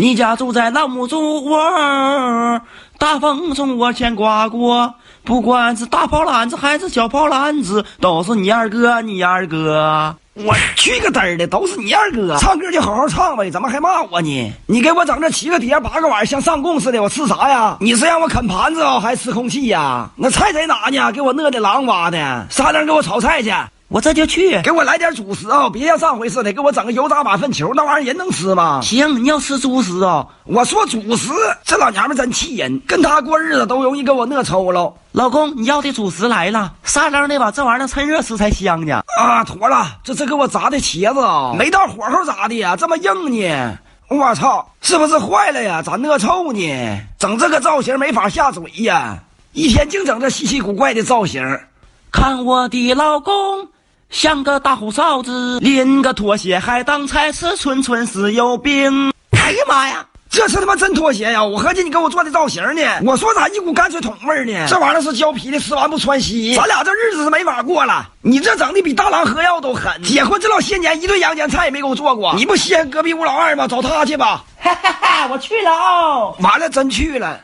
你家住在老母猪窝，大风从我前刮过，不管是大炮篮子还是小炮篮子，都是你二哥，你二哥。我去个嘚儿的，都是你二哥！唱歌就好好唱呗，怎么还骂我呢？你给我整这七个碟八个碗，像上供似的，我吃啥呀？你是让我啃盘子啊，还是吃空气呀？那菜在哪呢？给我饿的狼哇的！啥人给我炒菜去？我这就去，给我来点主食啊！别像上回似的，给我整个油炸马粪球，那玩意儿人能吃吗？行，你要吃猪食啊！我说主食，这老娘们真气人，跟她过日子都容易给我饿抽了。老公，你要的主食来了，撒楞的吧？这玩意儿趁热吃才香呢。啊，妥了，这是给我炸的茄子啊，没到火候炸的呀，这么硬呢？我操，是不是坏了呀？咋饿臭呢？整这个造型没法下嘴呀！一天净整这稀奇古怪的造型，看我的老公。像个大胡哨子，拎个拖鞋还当菜吃，纯纯是有病。哎呀妈呀，这是他妈真拖鞋呀！我合计你给我做的造型呢。我说咋一股泔水桶味呢？这玩意儿是胶皮的，吃完不穿稀。咱俩这日子是没法过了。你这整的比大郎喝药都狠。结婚这老些年，一顿阳间菜也没给我做过。你不稀罕隔壁吴老二吗？找他去吧。哈哈哈，我去了啊！完了，真去了。